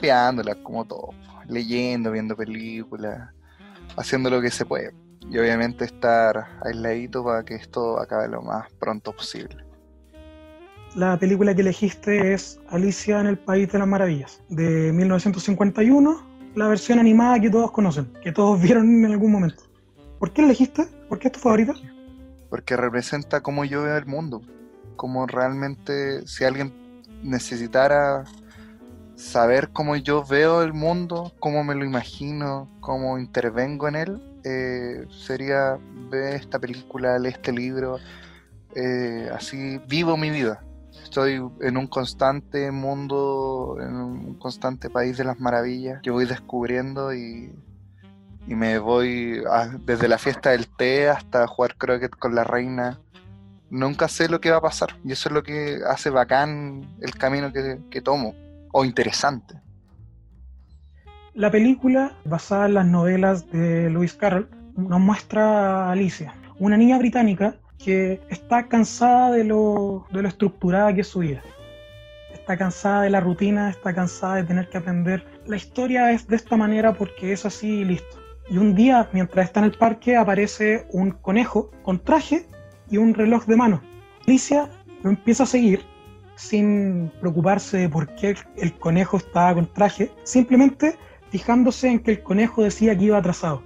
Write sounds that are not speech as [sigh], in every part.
sí, ahí capeándola como todo, leyendo, viendo películas, haciendo lo que se puede. Y obviamente estar aisladito para que esto acabe lo más pronto posible. La película que elegiste es Alicia en el País de las Maravillas, de 1951, la versión animada que todos conocen, que todos [laughs] vieron en algún momento. ¿Por qué la elegiste? ¿Por qué es tu favorita? Porque representa cómo yo veo el mundo, cómo realmente si alguien necesitara saber cómo yo veo el mundo, cómo me lo imagino, cómo intervengo en él, eh, sería ver esta película, leer este libro, eh, así vivo mi vida. Estoy en un constante mundo, en un constante país de las maravillas. Que voy descubriendo y, me voy desde la fiesta del té hasta jugar croquet con la reina. Nunca sé lo que va a pasar y eso es lo que hace bacán el camino que, que tomo o interesante. La película, basada en las novelas de Lewis Carroll, nos muestra a Alicia, una niña británica que está cansada de lo, de lo estructurada que es su vida. Está cansada de la rutina, está cansada de tener que aprender. La historia es de esta manera porque es así y listo. Y un día, mientras está en el parque, aparece un conejo con traje y un reloj de mano. Alicia lo empieza a seguir sin preocuparse de por qué el conejo estaba con traje, simplemente fijándose en que el conejo decía que iba atrasado.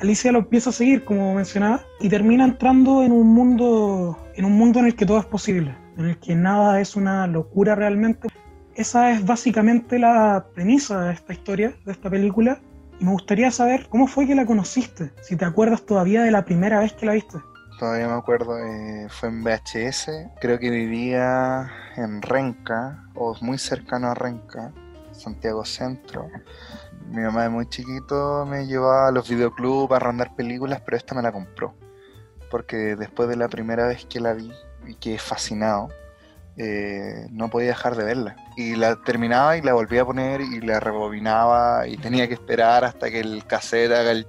Alicia lo empieza a seguir, como mencionaba, y termina entrando en un mundo, en un mundo en el que todo es posible, en el que nada es una locura realmente. Esa es básicamente la premisa de esta historia, de esta película. Y me gustaría saber cómo fue que la conociste, si te acuerdas todavía de la primera vez que la viste. Todavía me acuerdo, eh, fue en VHS, creo que vivía en Renca, o muy cercano a Renca, Santiago Centro mi mamá de muy chiquito me llevaba a los videoclubs a rondar películas, pero esta me la compró. Porque después de la primera vez que la vi y que fascinado, eh, no podía dejar de verla. Y la terminaba y la volvía a poner y la rebobinaba y tenía que esperar hasta que el cassette haga el...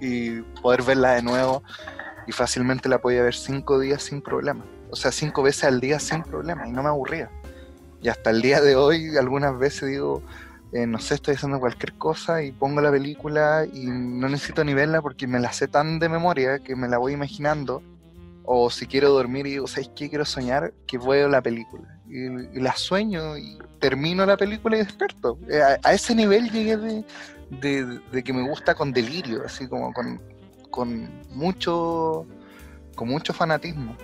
y poder verla de nuevo. Y fácilmente la podía ver cinco días sin problema. O sea, cinco veces al día sin problema y no me aburría. Y hasta el día de hoy algunas veces digo, eh, no sé, estoy haciendo cualquier cosa y pongo la película y no necesito ni verla porque me la sé tan de memoria que me la voy imaginando. O si quiero dormir y digo, ¿sabes qué? Quiero soñar que veo la película. Y, la sueño y termino la película y despierto. Eh, a, ese nivel llegué de, de, que me gusta con delirio, así como con, con mucho con mucho fanatismo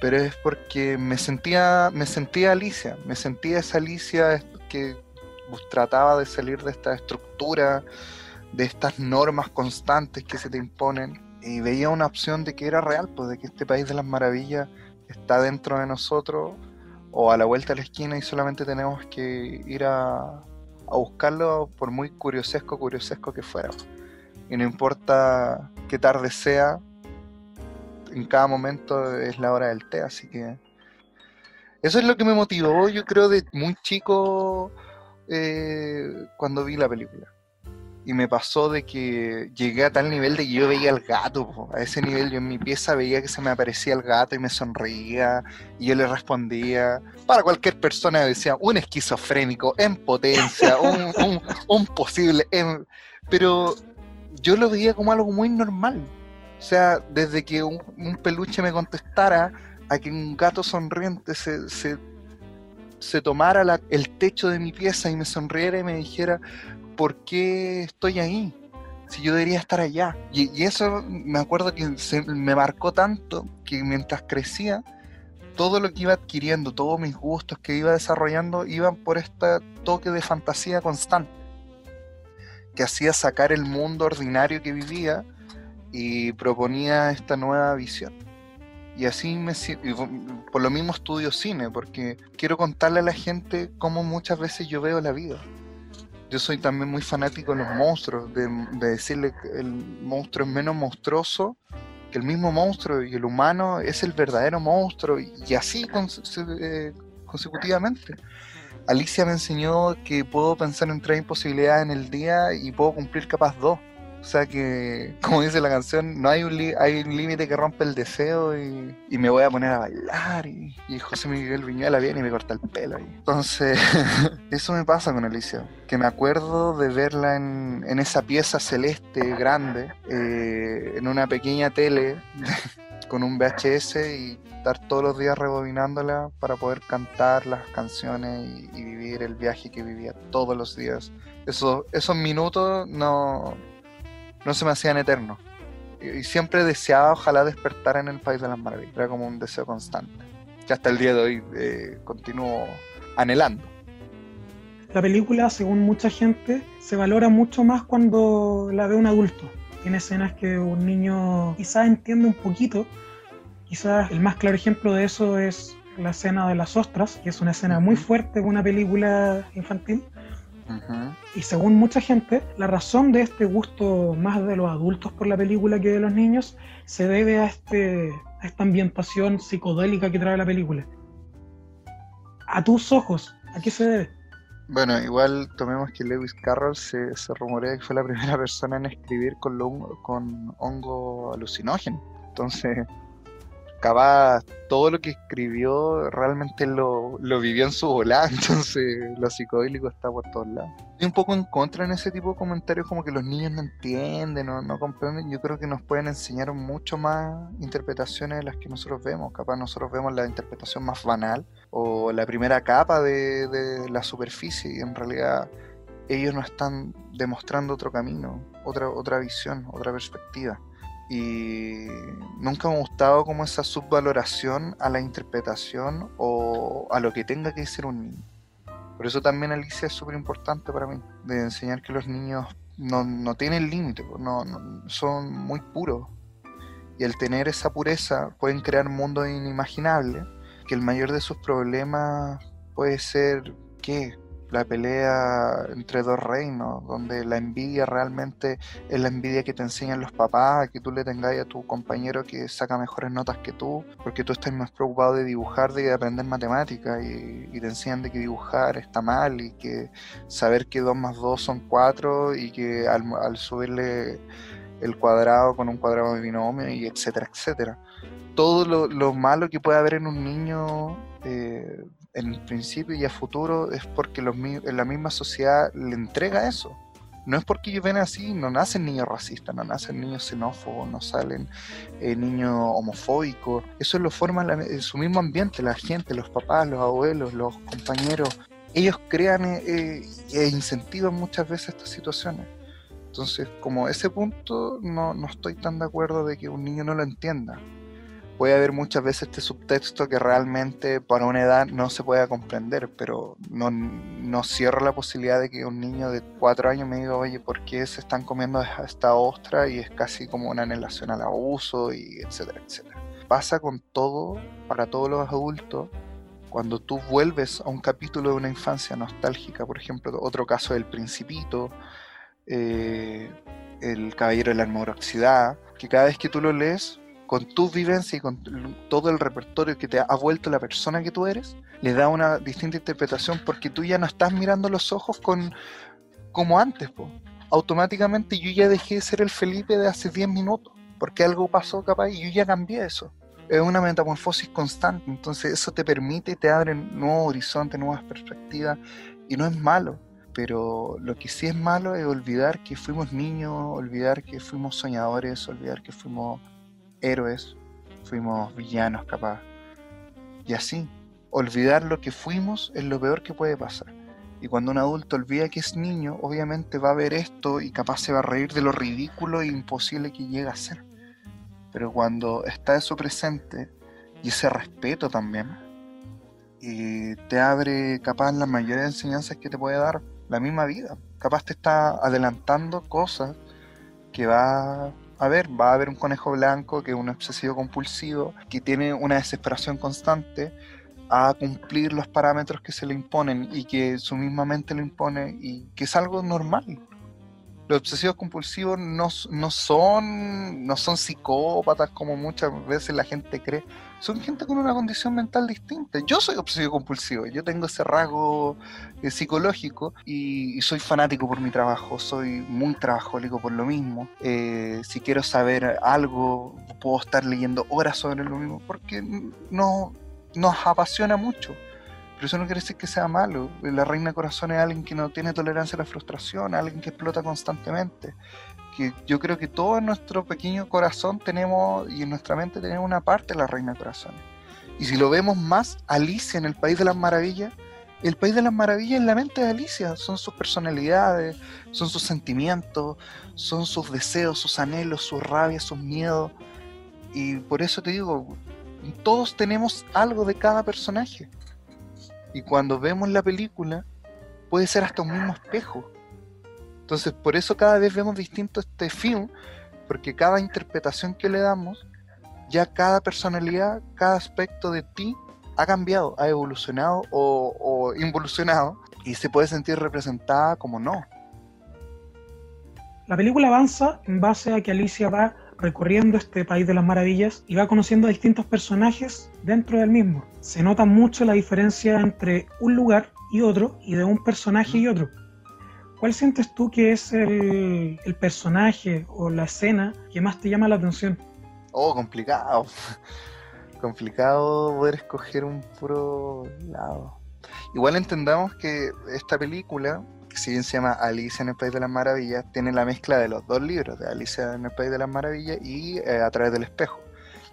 pero es porque me sentía me sentía Alicia me sentía esa Alicia que trataba de salir de esta estructura, de estas normas constantes que se te imponen, y veía una opción de que era real, pues de que este país de las maravillas está dentro de nosotros o a la vuelta de la esquina y solamente tenemos que ir a, a buscarlo por muy curiosesco, curiosesco que fuera. Y no importa qué tarde sea, en cada momento es la hora del té, así que eso es lo que me motivó, yo creo, de muy chico eh, cuando vi la película. Y me pasó de que llegué a tal nivel de que yo veía al gato, a ese nivel yo en mi pieza veía que se me aparecía el gato y me sonreía y yo le respondía. Para cualquier persona decía un esquizofrénico en potencia, un, posible... Pero yo lo veía como algo muy normal. O sea, desde que un, peluche me contestara a que un gato sonriente se, se se tomara el techo de mi pieza y me sonriera y me dijera, ¿por qué estoy ahí? Si yo debería estar allá. Y, eso me acuerdo que me marcó tanto que mientras crecía, todo lo que iba adquiriendo, todos mis gustos que iba desarrollando, iban por este toque de fantasía constante, que hacía sacar el mundo ordinario que vivía y proponía esta nueva visión. Y así me por lo mismo estudio cine, porque quiero contarle a la gente cómo muchas veces yo veo la vida. Yo soy también muy fanático de los monstruos, de, decirle que el monstruo es menos monstruoso que el mismo monstruo y el humano es el verdadero monstruo y así eh, consecutivamente. Alicia me enseñó que puedo pensar en tres imposibilidades en el día y puedo cumplir capaz dos. O sea que, [laughs] como dice la canción, no hay un, límite que rompe el deseo y, me voy a poner a bailar. Y, José Miguel Viñuela viene y me corta el pelo. Entonces, [laughs] eso me pasa con Alicia. Que me acuerdo de verla en, esa pieza celeste grande, eh, en una pequeña tele [laughs] con un VHS y estar todos los días rebobinándola para poder cantar las canciones y, vivir el viaje que vivía todos los días. Eso, esos minutos no, no se me hacían eternos. Y, siempre deseaba ojalá despertar en el País de las Maravillas. Era como un deseo constante. Que hasta el día de hoy eh, continúo anhelando. La película, según mucha gente, se valora mucho más cuando la ve un adulto. Tiene escenas que un niño quizás entiende un poquito, Quizás el más claro ejemplo de eso es la escena de las ostras, que es una escena muy fuerte de una película infantil. Y según mucha gente, la razón de este gusto más de los adultos por la película que de los niños se debe a, este, a esta ambientación psicodélica que trae la película. A tus ojos, ¿a qué se debe? Bueno, igual tomemos que Lewis Carroll se, se rumorea que fue la [laughs] primera persona en escribir con, con hongo alucinógeno. Entonces, capaz todo lo que escribió realmente lo, vivió en su volada, [laughs] entonces lo psicodélico está por todos lados. Estoy un poco en contra en ese tipo de comentarios como que los niños no entienden, no, no comprenden. Yo creo que nos pueden enseñar mucho más interpretaciones de las que nosotros vemos. Capaz nosotros vemos la interpretación más banal o la primera capa de, de la superficie y en realidad ellos nos están demostrando otro camino, otra, otra visión, otra perspectiva y nunca me ha gustado como esa subvaloración a la interpretación o a lo que tenga que ser un niño. Por eso también Alicia es súper importante para mí, de enseñar que los niños no, no tienen límite, no, son muy puros. Y al tener esa pureza pueden crear mundos inimaginables, que el mayor de sus problemas puede ser, ¿qué? La pelea entre dos reinos, donde la envidia realmente es la envidia que te enseñan los papás, que tú le tengáis a tu compañero que saca mejores notas que tú, porque tú estás más preocupado de dibujar, de aprender matemáticas, y, te enseñan de que dibujar está mal, y que saber que 2 más 2 son 4, y que al, subirle el cuadrado con un cuadrado de binomio, y etcétera, etcétera. Todo lo, malo que puede haber en un niño eh, en principio y a futuro es porque los, la misma sociedad le entrega eso. No es porque ellos ven así, no nacen niños racistas, no nacen niños xenófobos, no salen eh, niños homofóbicos. Eso lo forma en su mismo ambiente, la gente, los papás, los abuelos, los compañeros. Ellos crean eh, e incentivan muchas veces estas situaciones. Entonces, como ese punto, no, no estoy tan de acuerdo de que un niño no lo entienda puede haber muchas veces este subtexto que realmente para una edad no se pueda comprender, pero no, no cierro la posibilidad de que un niño de cuatro años me diga, oye, ¿por qué se están comiendo esta ostra? Y es casi como una anhelación al abuso, y etcétera, etcétera. Pasa con todo, para todos los adultos, cuando tú vuelves a un capítulo de una infancia nostálgica, por ejemplo, otro caso del Principito, eh, El Caballero de la Armoroxidad, que cada vez que tú lo lees con tu vivencia y con todo el repertorio que te ha vuelto la persona que tú eres, le da una distinta interpretación porque tú ya no estás mirando los ojos con como antes, automáticamente yo ya dejé de ser el Felipe de hace 10 minutos, porque algo pasó capaz y yo ya cambié eso. Es una metamorfosis constante, entonces eso te permite, te abre nuevos horizontes, nuevas perspectivas, y no es malo, pero lo que sí es malo es olvidar que fuimos niños, olvidar que fuimos soñadores, olvidar que fuimos héroes, fuimos villanos capaz. Y así, olvidar lo que fuimos es lo peor que puede pasar. Y cuando un adulto olvida que es niño, obviamente va a ver esto y capaz se va a reír de lo ridículo e imposible que llega a ser. Pero cuando está eso presente y ese respeto también, y te abre capaz las mayores enseñanzas que te puede dar la misma vida. Capaz te está adelantando cosas que va a ver, va a haber un conejo blanco que es un obsesivo compulsivo, que tiene una desesperación constante a cumplir los parámetros que se le imponen y que su misma mente le impone y que es algo normal. los obsesivos compulsivos no, no, son, no son psicópatas como muchas veces la gente cree. Son gente con una condición mental distinta. Yo soy obsesivo compulsivo, yo tengo ese rasgo eh, psicológico y, soy fanático por mi trabajo, soy muy trabajólico por lo mismo. Eh, si quiero saber algo, puedo estar leyendo horas sobre lo mismo porque no, nos apasiona mucho. Pero eso no quiere decir que sea malo. La reina corazón es alguien que no tiene tolerancia a la frustración, alguien que explota constantemente. Yo creo que todo en nuestro pequeño corazón tenemos y en nuestra mente tenemos una parte de la reina corazón. Y si lo vemos más, Alicia en el País de las Maravillas, el País de las Maravillas es la mente de Alicia, son sus personalidades, son sus sentimientos, son sus deseos, sus anhelos, sus rabias, sus miedos. Y por eso te digo, todos tenemos algo de cada personaje. Y cuando vemos la película, puede ser hasta un mismo espejo. Entonces, por eso cada vez vemos distinto este film, porque cada interpretación que le damos, ya cada personalidad, cada aspecto de ti ha cambiado, ha evolucionado o, involucionado, y se puede sentir representada como no. La película avanza en base a que Alicia va recorriendo este país de las maravillas y va conociendo a distintos personajes dentro del mismo. Se nota mucho la diferencia entre un lugar y otro y de un personaje y otro. ¿Cuál sientes tú que es el, personaje o la escena que más te llama la atención? Oh, complicado. [laughs] complicado poder escoger un puro lado. Igual entendamos que esta película que si bien se llama Alicia en el País de las Maravillas, tiene la mezcla de los dos libros, de Alicia en el País de las Maravillas y eh, A través del espejo,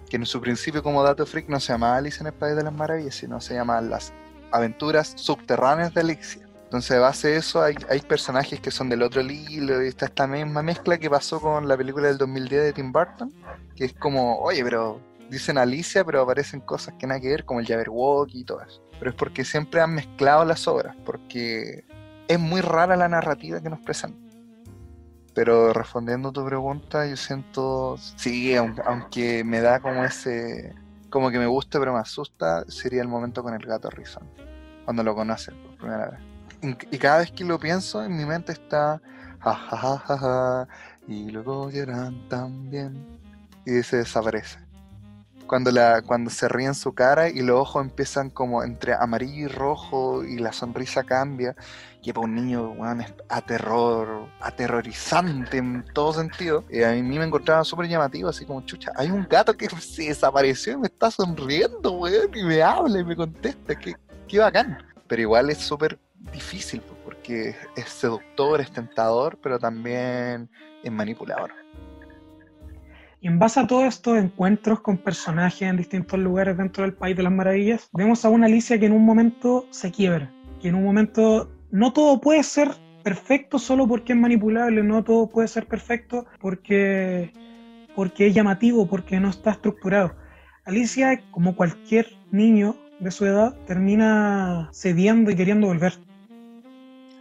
que en su principio como dato freak no se llama Alicia en el País de las Maravillas, sino se llama Las Aventuras Subterráneas de Alicia. Entonces, base de eso, hay, hay personajes que son del otro libro, y está esta misma mezcla que pasó con la película del 2010 de Tim Burton, que es como, oye, pero dicen Alicia, pero aparecen cosas que nada que ver, como el Jabberwocky y todo eso. Pero es porque siempre han mezclado las obras, porque es muy rara la narrativa que nos presentan. Pero respondiendo a tu pregunta, yo siento, sí, aunque me da como ese, como que me gusta pero me asusta, sería el momento con el gato Rizón, cuando lo conocen por primera vez. Y cada vez que lo pienso, en mi mente está, ja, y luego lloran también, y se desaparece cuando, la, cuando se ríe en su cara y los ojos empiezan como entre amarillo y rojo y la sonrisa cambia. Y para un niño, bueno, aterror, aterrorizante en todo sentido. Y a mí me encontraba súper llamativo, así como, chucha, hay un gato que [laughs] se desapareció y me está sonriendo, weón, y me habla y me contesta, qué, qué bacán. Pero igual es súper difícil, porque es seductor, es tentador, pero también es manipulador. Y en base a todos estos encuentros con personajes en distintos lugares dentro del País de las Maravillas, vemos a una Alicia que en un momento se quiebra, que en un momento no todo puede ser perfecto solo porque es manipulable, no todo puede ser perfecto porque, porque es llamativo, porque no está estructurado. Alicia, como cualquier niño de su edad, termina cediendo y queriendo volver.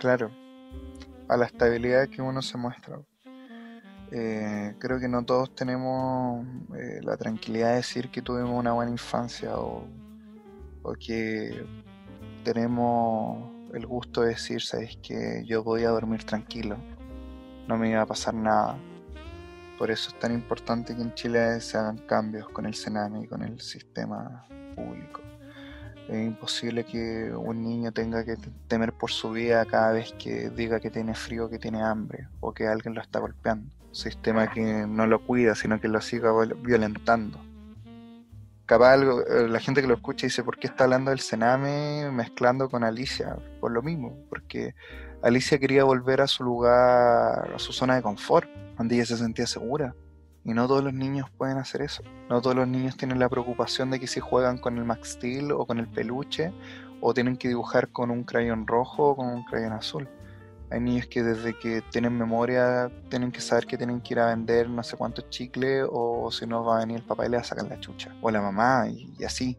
Claro, a la estabilidad que uno se muestra. Eh, creo que no todos tenemos eh, la tranquilidad de decir que tuvimos una buena infancia o, que tenemos el gusto de decir, sabes que yo podía dormir tranquilo, no me iba a pasar nada. Por eso es tan importante que en Chile se hagan cambios con el Sename y con el sistema público. Es imposible que un niño tenga que temer por su vida cada vez que diga que tiene frío, que tiene hambre o que alguien lo está golpeando sistema que no lo cuida, sino que lo siga violentando. Capaz algo, eh, la gente que lo escucha dice, ¿por qué está hablando del Sename mezclando con Alicia? Por lo mismo, porque Alicia quería volver a su lugar, a su zona de confort, donde ella se sentía segura. Y no todos los niños pueden hacer eso. No todos los niños tienen la preocupación de que si juegan con el Max o con el peluche, o tienen que dibujar con un crayón rojo o con un crayón azul. Hay niños que desde que tienen memoria tienen que saber que tienen que ir a vender no sé cuántos chicles o si no va a venir el papá y le va a sacar la chucha. O la mamá y, así.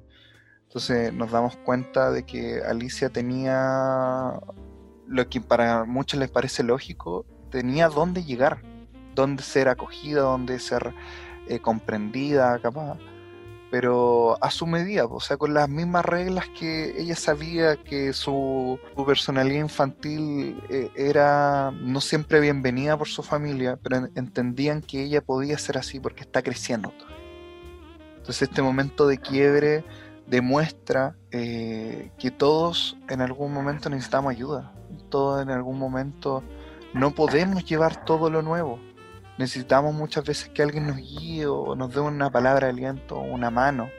Entonces nos damos cuenta de que Alicia tenía lo que para muchos les parece lógico, tenía dónde llegar, dónde ser acogida, dónde ser eh, comprendida, capaz. pero a su medida, o sea, con las mismas reglas que ella sabía que su, personalidad infantil eh, era no siempre bienvenida por su familia, pero entendían que ella podía ser así porque está creciendo. Entonces este momento de quiebre demuestra eh, que todos en algún momento necesitamos ayuda, todos en algún momento no podemos llevar todo lo nuevo necesitamos muchas veces que alguien nos guíe o nos dé una palabra de aliento o una mano.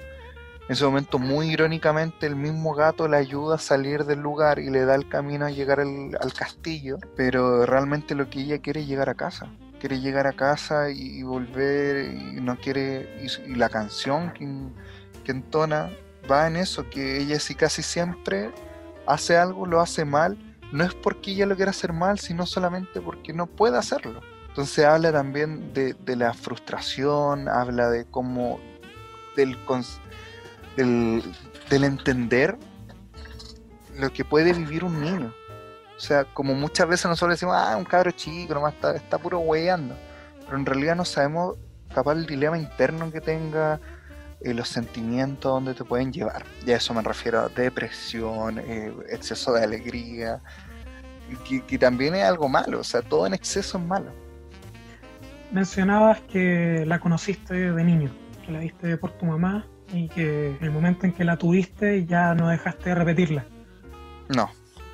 En ese momento, muy irónicamente, el mismo gato le ayuda a salir del lugar y le da el camino a llegar al, castillo, pero realmente lo que ella quiere es llegar a casa. Quiere llegar a casa y, volver y no quiere... Y, la canción que, que entona va en eso, que ella sí casi siempre hace algo, lo hace mal, no es porque ella lo quiera hacer mal, sino solamente porque no puede hacerlo. Entonces habla también de, la frustración, habla de cómo, del, del, entender lo que puede vivir un niño. O sea, como muchas veces nosotros decimos, ah, un cabro chico, nomás está, está puro hueando. Pero en realidad no sabemos capaz el dilema interno que tenga, eh, los sentimientos donde te pueden llevar. Y a eso me refiero a depresión, eh, exceso de alegría, que, también es algo malo, o sea, todo en exceso es malo mencionabas que la conociste de niño, que la viste por tu mamá y que el momento en que la tuviste ya no dejaste de repetirla. No,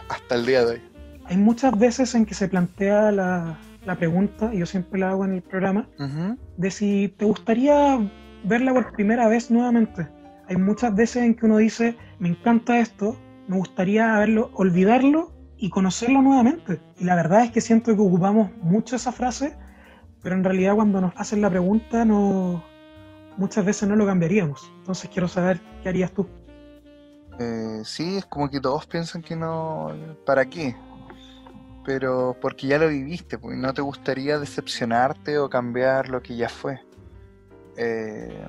hasta el día de hoy. Hay muchas veces en que se plantea la, pregunta, y yo siempre la hago en el programa, de si te gustaría verla por primera vez nuevamente. Hay muchas veces en que uno dice, me encanta esto, me gustaría verlo, olvidarlo y conocerlo nuevamente. Y la verdad es que siento que ocupamos mucho esa frase pero en realidad cuando nos hacen la pregunta no muchas veces no lo cambiaríamos. Entonces quiero saber qué harías tú. Eh, sí, es como que todos piensan que no, ¿para qué? Pero porque ya lo viviste, pues no te gustaría decepcionarte o cambiar lo que ya fue. Eh,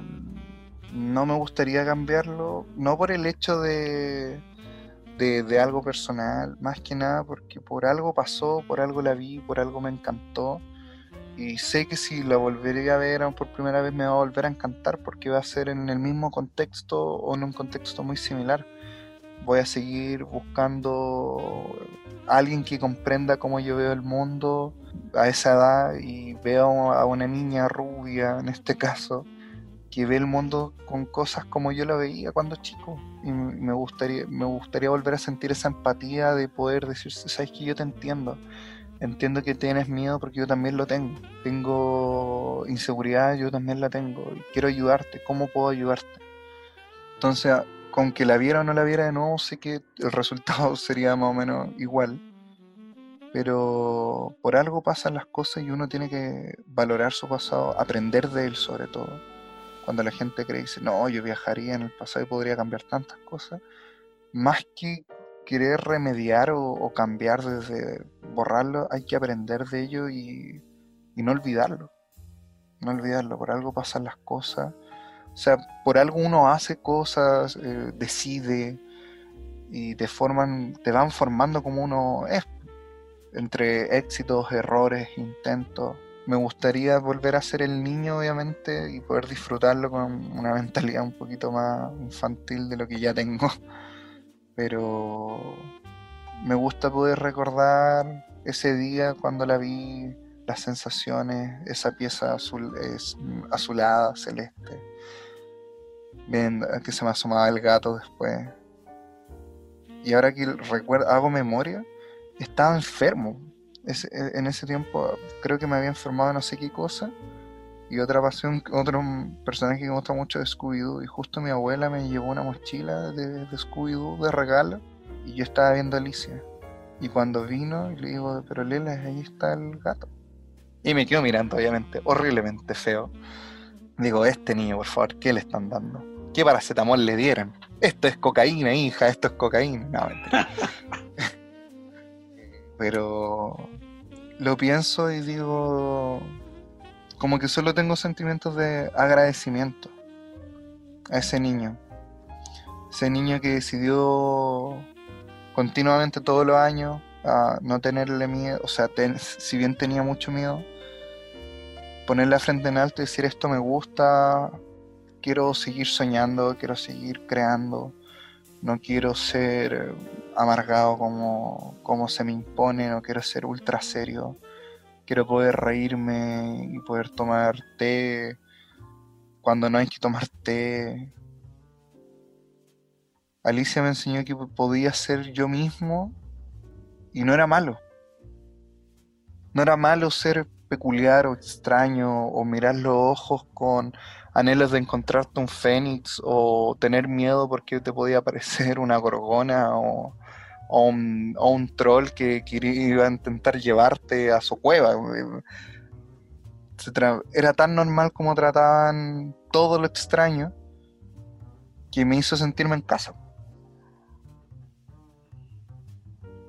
no me gustaría cambiarlo, no por el hecho de, de, algo personal, más que nada porque por algo pasó, por algo la vi, por algo me encantó y sé que si la volveré a ver por primera vez me va a volver a encantar porque va a ser en el mismo contexto o en un contexto muy similar. Voy a seguir buscando a alguien que comprenda cómo yo veo el mundo a esa edad y veo a una niña rubia en este caso que ve el mundo con cosas como yo la veía cuando chico y me gustaría me gustaría volver a sentir esa empatía de poder decir sabes que yo te entiendo entiendo que tienes miedo porque yo también lo tengo. Tengo inseguridad, yo también la tengo. Y quiero ayudarte. ¿Cómo puedo ayudarte? Entonces, con que la viera o no la viera de nuevo, sé que el resultado [laughs] sería más o menos igual. Pero por algo pasan las cosas y uno tiene que valorar su pasado, aprender de él sobre todo. Cuando la gente cree y dice, no, yo viajaría en el pasado y podría cambiar tantas cosas. Más que querer remediar o, cambiar desde borrarlo, hay que aprender de ello y, no olvidarlo. No olvidarlo, por algo pasan las cosas. O sea, por algo uno hace cosas, eh, decide y te forman, te van formando como uno es. Entre éxitos, errores, intentos. Me gustaría volver a ser el niño, obviamente, y poder disfrutarlo con una [laughs] mentalidad un poquito más infantil de lo que ya tengo pero me gusta poder recordar ese día cuando la vi, las sensaciones, esa pieza azul, azulada, celeste, viendo que se me asomaba el gato después. Y ahora que recuerdo, hago memoria, estaba enfermo. en ese tiempo creo que me había enfermado no sé qué cosa y otra pasión, otro personaje que me gusta mucho es Scooby-Doo. Y justo mi abuela me llevó una mochila de, de Scooby-Doo de regalo. Y yo estaba viendo Alicia. Y cuando vino, le digo, pero Lela, ahí está el gato. Y me quedo mirando, obviamente, horriblemente feo. Digo, este niño, por favor, ¿qué le están dando? ¿Qué paracetamol le dieron? Esto es cocaína, hija, esto es cocaína. No, mentira. [laughs] pero lo pienso y digo, como que solo tengo sentimientos de agradecimiento a ese niño. Ese niño que decidió continuamente todos los años no tenerle miedo, o sea, si bien tenía mucho miedo, ponerle la frente en alto y decir esto me gusta, quiero seguir soñando, quiero seguir creando, no quiero ser amargado como, como se me impone, no quiero ser ultra serio, quiero poder reírme y poder tomar té cuando no hay que tomar té. Alicia me enseñó que podía ser yo mismo y no era malo. No era malo ser peculiar o extraño o mirar los ojos con anhelos de encontrarte un fénix o tener miedo porque te podía aparecer una gorgona o, un, troll que, iba a intentar llevarte a su cueva. Era tan normal como trataban todo lo extraño que me hizo sentirme en casa.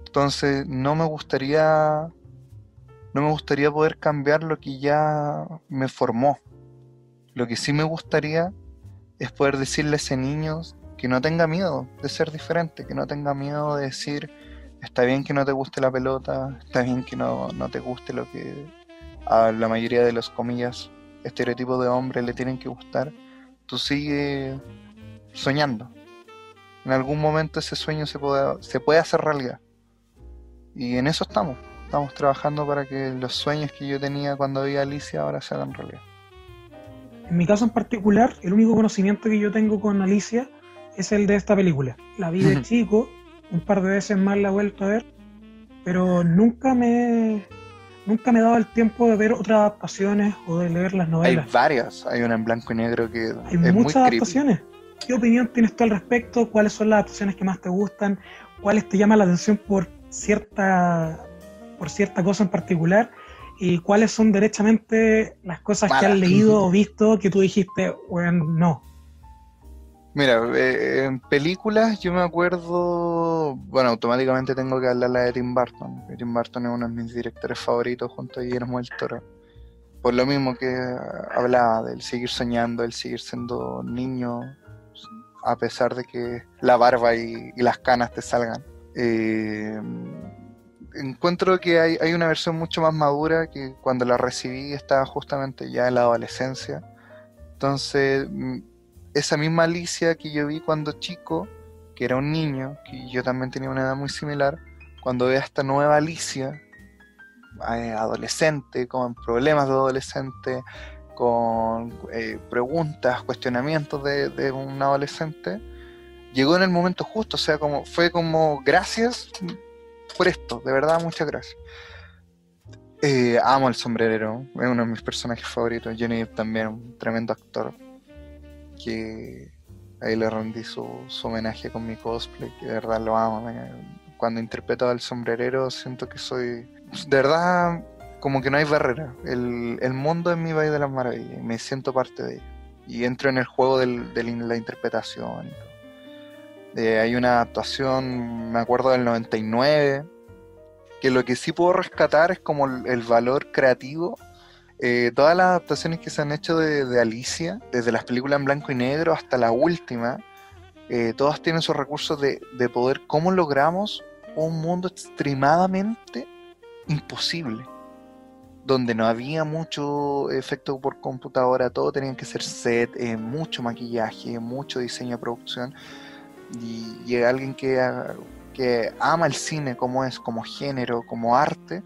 Entonces no me gustaría no me gustaría poder cambiar lo que ya me formó. Lo que sí me gustaría es poder decirle a ese niño que no tenga miedo de ser diferente, que no tenga miedo de decir, está bien que no te guste la pelota, está bien que no, te guste lo que a la mayoría de los comillas estereotipos de hombre le tienen que gustar, tú sigue soñando. En algún momento ese sueño se puede, se puede hacer realidad. Y en eso estamos. Estamos trabajando para que los sueños que yo tenía cuando vi a Alicia ahora se hagan realidad. En mi caso en particular, el único conocimiento que yo tengo con Alicia es el de esta película. La vi de chico, un par de veces más la he vuelto a ver, pero nunca me nunca me he dado el tiempo de ver otras adaptaciones o de leer las novelas. Hay varias, hay una en blanco y negro que hay muchas adaptaciones. ¿Qué opinión tienes tú al respecto? ¿Cuáles son las adaptaciones que más te gustan? ¿Cuáles te llaman la atención por cierta por cierta cosa en particular y cuáles son derechamente las cosas que has leído o [laughs] visto que tú dijiste, bueno, no. Mira, eh, en películas yo me acuerdo, bueno, automáticamente tengo que hablar la de Tim Burton. Tim Burton es uno de mis directores favoritos junto a Guillermo del Toro. Por lo mismo que hablaba del seguir soñando, el seguir siendo niño, a pesar de que la barba y, las canas te salgan. Eh, encuentro que hay, hay, una versión mucho más madura que cuando la recibí estaba justamente ya en la adolescencia. Entonces, mm, esa misma Alicia que yo vi cuando chico, que era un niño, que yo también tenía una edad muy similar, cuando veo a esta nueva Alicia, eh, adolescente, con problemas de adolescente, con eh, preguntas, cuestionamientos de, un adolescente, llegó en el momento justo, o sea, como fue como gracias por esto, de verdad, muchas gracias. Eh, amo el sombrerero, es uno de mis personajes favoritos. Johnny también, un tremendo actor. Que ahí le rendí su, homenaje con mi cosplay, que de verdad lo amo. Cuando interpreto al sombrerero siento que soy, de verdad, como que no hay barrera. El, mundo es mi país de las maravillas, me siento parte de ello. Y entro en el juego de la interpretación eh, hay una actuación, me acuerdo del 99, que lo que sí puedo rescatar es como el, valor creativo. Eh, todas las adaptaciones que se han hecho de, Alicia, desde las películas en blanco y negro hasta la última, eh, todas tienen sus recursos de, de poder, cómo logramos un mundo extremadamente imposible donde no había mucho efecto por computadora, todo tenía que ser set, mucho maquillaje, mucho diseño de producción y, alguien que, que, ama el cine como es, como género, como arte,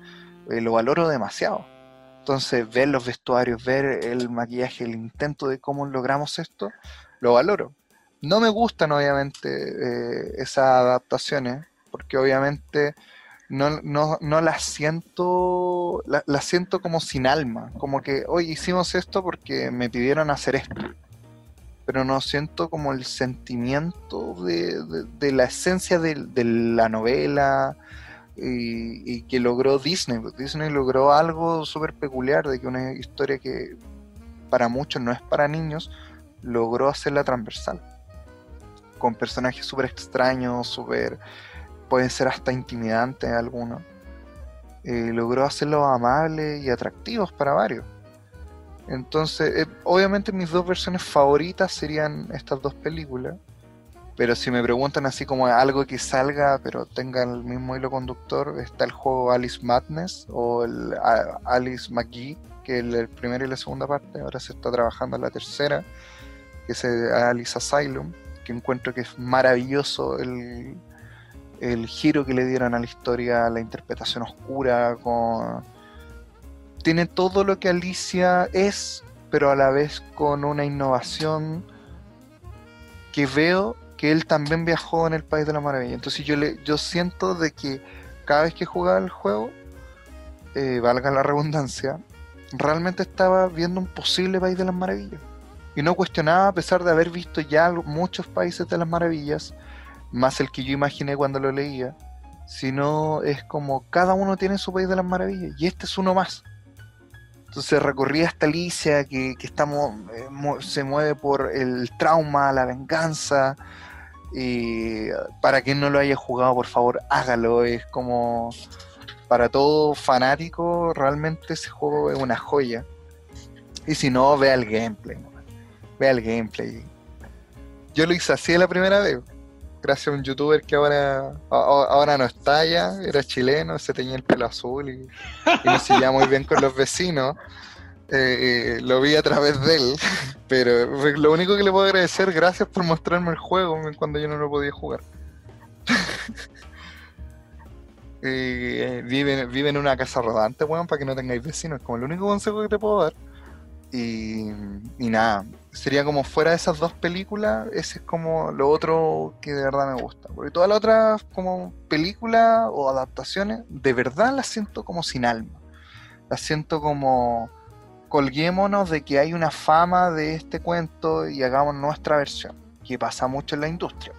eh, lo valoro demasiado. Entonces, ver los vestuarios, ver el maquillaje, el intento de cómo logramos esto, lo valoro. No me gustan, obviamente, eh, esas adaptaciones, porque obviamente no, no, no las siento, las siento como sin alma, como que, hoy hicimos esto porque me pidieron hacer esto pero no siento como el sentimiento de, la esencia de, la novela y, que logró Disney. Disney logró algo súper peculiar de que una historia que para muchos no es para niños, logró hacerla transversal. Con personajes súper extraños, súper... pueden ser hasta intimidantes algunos. Eh, logró hacerlos amables y atractivos para varios. Entonces, eh, obviamente mis dos versiones favoritas serían estas dos películas. Pero si me preguntan así como algo que salga, pero tenga el mismo hilo conductor, está el juego Alice Madness o el Alice McGee, que es el, primero y la segunda parte. Ahora se está trabajando en la tercera. que es Alice Asylum, que encuentro que es maravilloso el, el giro que le dieron a la historia, la interpretación oscura, con... tiene todo lo que Alicia es, pero a la vez con una innovación que veo que él también viajó en el País de la Maravilla. Entonces yo, le, yo siento de que cada vez que jugaba el juego, eh, valga la redundancia, realmente estaba viendo un posible País de las Maravillas. Y no cuestionaba a pesar de haber visto ya muchos países de las maravillas, más el que yo imaginé cuando lo leía, sino es como cada uno tiene su país de las maravillas y este es uno más. Entonces recorría esta Alicia que, estamos, eh, se mueve por el trauma, la venganza. Y para quien no lo haya jugado, por favor, hágalo. Es como para todo fanático, realmente ese juego es una joya. Y si no, vea el gameplay. Vea el gameplay. Yo lo hice así la primera vez gracias a un youtuber que ahora, ahora no está ya, era chileno, se tenía el pelo azul y, y seguía muy bien con los vecinos. Eh, lo vi a través de él, pero lo único que le puedo agradecer, gracias por mostrarme el juego cuando yo no lo podía jugar. [laughs] eh, vive, vive, en una casa rodante, weón, para que no tengáis vecinos, es como el único consejo que te puedo dar. Y, nada, sería como fuera de esas dos películas, ese es como lo otro que de verdad me gusta. Porque todas las otras como películas o adaptaciones, de verdad las siento como sin alma. Las siento como colguémonos de que hay una fama de este cuento y hagamos nuestra versión, que pasa mucho en la industria.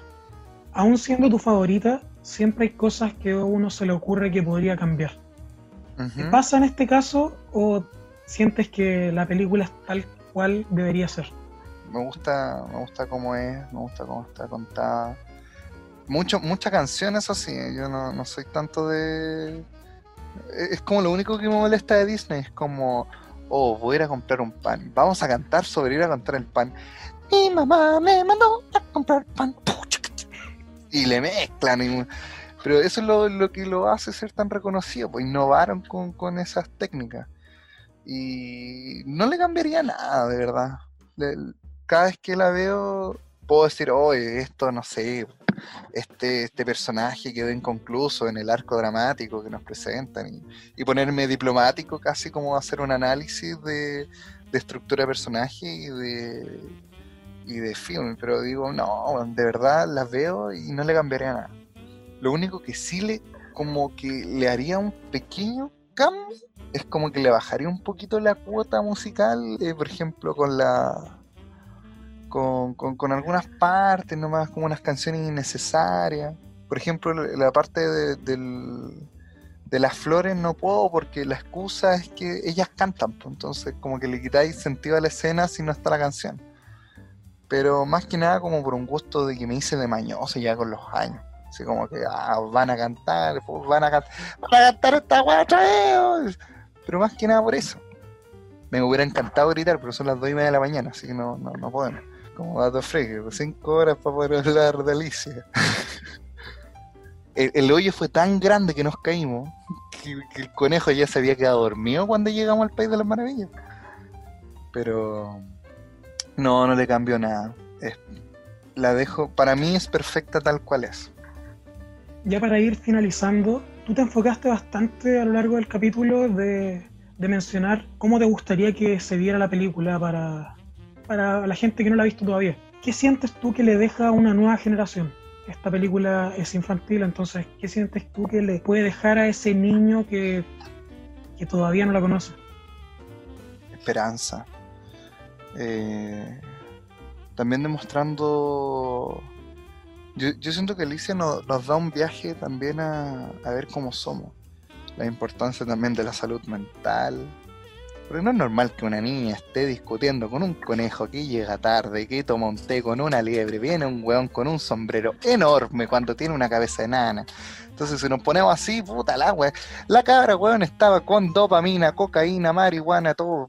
Aún siendo tu favorita, siempre hay cosas que a uno se le ocurre que podría cambiar. ¿Qué pasa en este caso o sientes que la película es tal cual debería ser? Me gusta, me gusta cómo es, me gusta cómo está contada. Mucho, muchas canciones así, yo no, no soy tanto de... Es como lo único que me molesta de Disney, es como, oh, voy a ir a comprar un pan, vamos a cantar sobre ir a comprar el pan. Mi mamá me mandó a comprar pan. Y le mezclan. Pero eso es lo, que lo hace ser tan reconocido, pues innovaron con, con esas técnicas. Y no le cambiaría nada, de verdad. cada vez que la veo, puedo decir, oye, esto no sé, este, este personaje quedó inconcluso en el arco dramático que nos presentan y, ponerme diplomático casi como hacer un análisis de, estructura de personaje y de, y de film, pero digo, no, de verdad las veo y no le cambiaría nada. Lo único que sí le, como que le haría un pequeño cambio es como que le bajaría un poquito la cuota musical, eh, por ejemplo, con la. Con, con, algunas partes, nomás como unas canciones innecesarias. Por ejemplo, la parte de, de las flores no puedo porque la excusa es que ellas cantan, pues, entonces como que le quitáis sentido a la escena si no está la canción. Pero más que nada como por un gusto de que me hice de mañoso ya con los años. Así como que ah, van a cantar, pues, van a cantar, van a cantar esta pero más que nada por eso. Me hubiera encantado gritar, pero son las 2 y media de la mañana, así que no, no, no podemos. Como dato fresco, 5 horas para poder hablar de Alicia. el, hoyo fue tan grande que nos caímos que, el conejo ya se había quedado dormido cuando llegamos al País de las Maravillas. Pero no, no le cambió nada. la dejo, para mí es perfecta tal cual es. Ya para ir finalizando, tú te enfocaste bastante a lo largo del capítulo de, mencionar cómo te gustaría que se viera la película para, para la gente que no la ha visto todavía. ¿Qué sientes tú que le deja a una nueva generación? Esta película es infantil, entonces, ¿qué sientes tú que le puede dejar a ese niño que, que todavía no la conoce? Esperanza. Eh, también demostrando yo, siento que Alicia nos, da un viaje también a, ver cómo somos. La importancia también de la salud mental. Porque no es normal que una niña esté discutiendo con un conejo que llega tarde, que toma un té con una liebre, viene un weón con un sombrero enorme cuando tiene una cabeza enana. Entonces si nos ponemos así, puta la weón. La cabra weón estaba con dopamina, cocaína, marihuana, todo.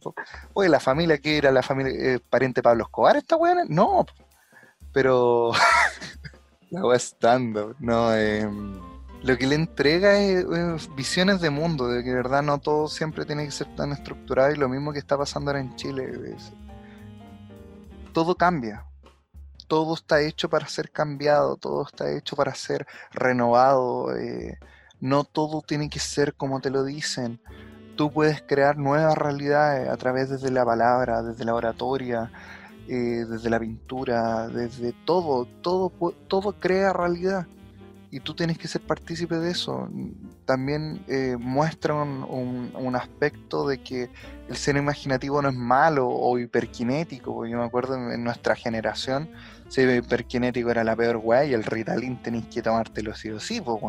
Oye, la familia que era la familia eh, pariente Pablo Escobar, esta weón, no. Pero [laughs] La wea stand no. Em, lo que le entrega es, visiones de mundo, de que verdad no todo siempre tiene que ser tan estructurado y lo mismo que está pasando ahora en Chile. todo cambia, todo está hecho para ser cambiado, todo está hecho para ser renovado. eh, no todo tiene que ser como te lo dicen. Tú puedes crear nuevas realidades a través desde la palabra, desde la oratoria, eh, desde la pintura, desde todo, todo, todo crea realidad. Y tú tienes que ser partícipe de eso. También eh, muestra un, un- aspecto de que el ser imaginativo no es malo o hiperkinético. Yo me acuerdo en, nuestra generación, ser hiperkinético era la peor weá y el Ritalin tenéis que tomártelo sí o sí, pues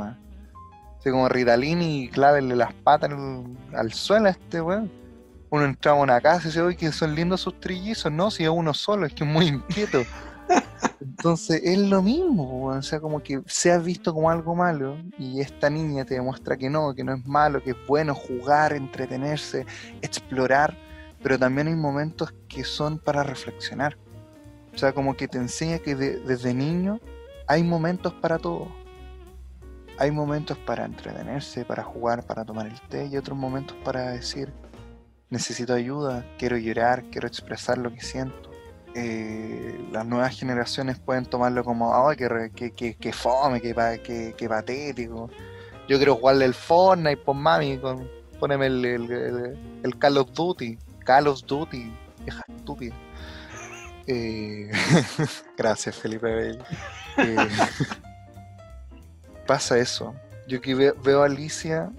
como Ritalin y clávenle las patas al, al suelo a este weón. Uno entraba a una casa y dice, oye, que son lindos sus trillizos. No, si es uno solo, es que es muy inquieto. [laughs] Entonces es lo mismo, o sea, como que se ha visto como algo malo y esta niña te demuestra que no, que no es malo, que es bueno jugar, entretenerse, explorar, pero también hay momentos que son para reflexionar. O sea, como que te enseña que de- desde niño hay momentos para todo. Hay momentos para entretenerse, para jugar, para tomar el té y otros momentos para decir, necesito ayuda, quiero llorar, quiero expresar lo que siento. Eh, las nuevas generaciones pueden tomarlo como, que, re- que, que, que fome, que, que, que patético. Yo quiero jugarle el Fortnite, pues mami, con, poneme el, el, el- el Call of Duty. Call of Duty, vieja estúpida. Eh, [laughs] gracias, Felipe Bell. Eh, [laughs] pasa eso. Yo que ve- veo a Alicia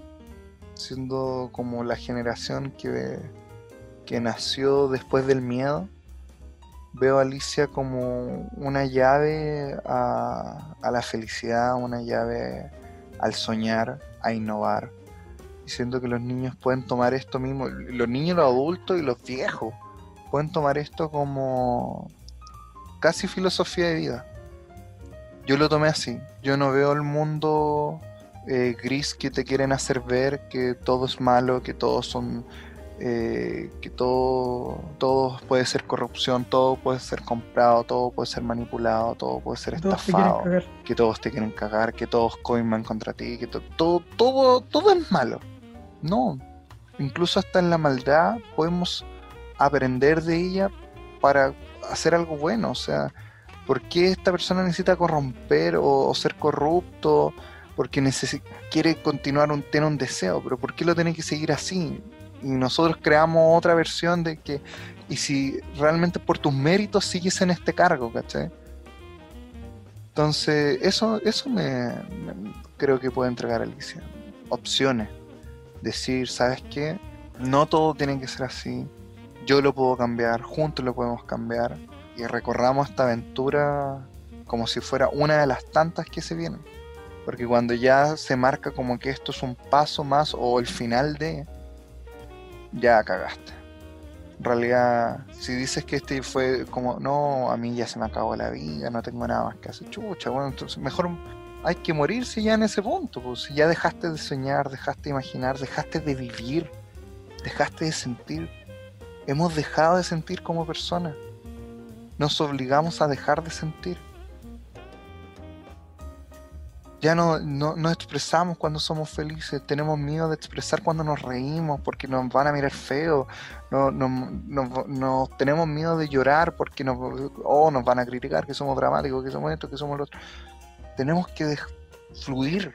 siendo como la generación que, que nació después del miedo. Veo a Alicia como una llave a, la felicidad, una llave al soñar, a innovar. Y siento que los niños pueden tomar esto mismo, los niños, los adultos y los viejos, pueden tomar esto como casi filosofía de vida. Yo lo tomé así. Yo no veo el mundo eh, gris que te quieren hacer ver, que todo es malo, que todos son, eh, que todo, todo puede ser corrupción, todo puede ser comprado, todo puede ser manipulado, todo puede ser estafado, que todos te quieren cagar, que todos coiman contra ti, que to- todo, todo, todo es malo. No, incluso hasta en la maldad podemos aprender de ella para hacer algo bueno. O sea, ¿por qué esta persona necesita corromper o, o ser corrupto? Porque quiere continuar, un, tiene un deseo, pero ¿por qué lo tiene que seguir así? Y nosotros creamos otra versión de que, y si realmente por tus méritos sigues en este cargo, ¿cachai? Entonces, eso, eso me, me- creo que puede entregar Alicia. Opciones. Decir, ¿sabes qué? No todo tiene que ser así. Yo lo puedo cambiar, juntos lo podemos cambiar. Y recorramos esta aventura como si fuera una de las tantas que se vienen. Porque cuando ya se marca como que esto es un paso más o el final de, ya cagaste. En realidad, si dices que este fue como, no, a mí ya se me acabó la vida, no tengo nada más que hacer, chucha, bueno, entonces mejor hay que morirse ya en ese punto, pues ya dejaste de soñar, dejaste de imaginar, dejaste de vivir, dejaste de sentir, hemos dejado de sentir como personas, nos obligamos a dejar de sentir. Ya no, no, no expresamos cuando somos felices, tenemos miedo de expresar cuando nos reímos porque nos van a mirar feo, no, no, tenemos miedo de llorar porque nos, oh, nos van a criticar que somos dramáticos, que somos esto, que somos lo otro. Tenemos que fluir,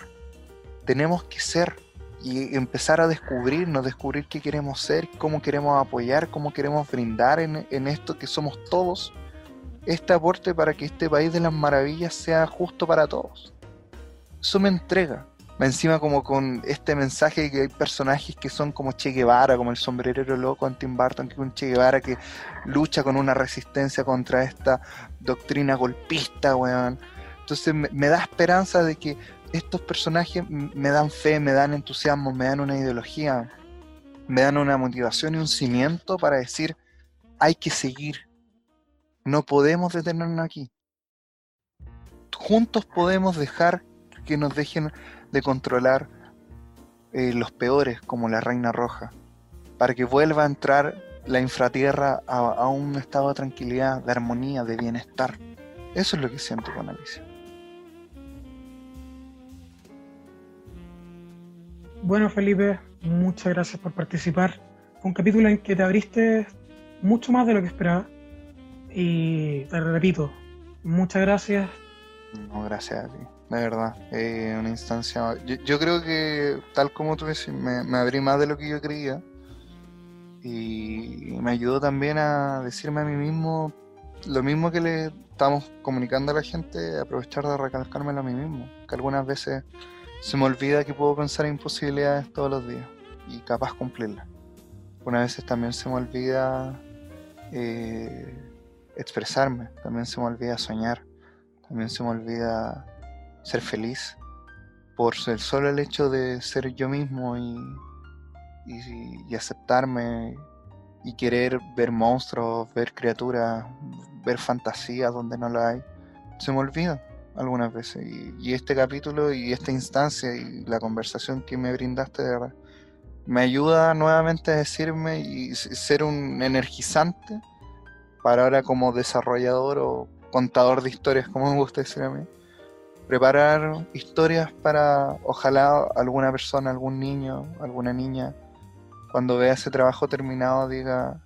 tenemos que ser y empezar a descubrirnos, descubrir qué queremos ser, cómo queremos apoyar, cómo queremos brindar en, en esto que somos todos, este aporte para que este país de las maravillas sea justo para todos. Eso me entrega. Encima como con este mensaje que hay personajes que son como Che Guevara, como el sombrerero loco en Tim Burton, que es un Che Guevara que lucha con una resistencia contra esta doctrina golpista, weón. Entonces me, da esperanza de que estos personajes me dan fe, me dan entusiasmo, me dan una ideología, me dan una motivación y un cimiento para decir, hay que seguir. No podemos detenernos aquí. Juntos podemos dejar que nos dejen de controlar eh, los peores, como la Reina Roja, para que vuelva a entrar la infratierra a, a un estado de tranquilidad, de armonía, de bienestar. Eso es lo que siento con Alicia. Bueno, Felipe, muchas gracias por participar. Fue un capítulo en que te abriste mucho más de lo que esperaba. Y te repito, Muchas gracias. No, gracias a ti, de verdad. Eh, una instancia. Yo, creo que, tal como tú decís, me, abrí más de lo que yo creía. Y me ayudó también a decirme a mí mismo lo mismo que le estamos comunicando a la gente, aprovechar de recalcármelo a mí mismo. Que algunas veces se me olvida que puedo pensar en imposibilidades todos los días y capaz cumplirlas. Unas veces también se me olvida eh, expresarme, también se me olvida soñar, también se me olvida ser feliz por el solo el hecho de ser yo mismo y, y, aceptarme y querer ver monstruos, ver criaturas, ver fantasías donde no la hay. Se me olvida algunas veces. Y, este capítulo y esta instancia y la conversación que me brindaste, de verdad, me ayuda nuevamente a decirme y ser un energizante para ahora como desarrollador o contador de historias, como me gusta decir a mí. Preparar historias para ojalá alguna persona, algún niño, alguna niña, cuando vea ese trabajo terminado diga,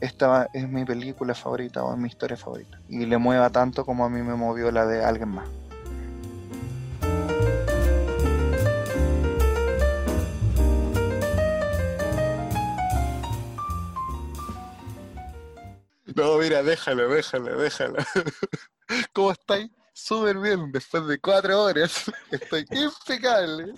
esta es mi película favorita o es mi historia favorita. Y le mueva tanto como a mí me movió la de alguien más. No, mira, déjalo, déjalo, déjalo. [laughs] ¿Cómo estáis? Súper bien, después de cuatro horas. [laughs] Estoy impecable.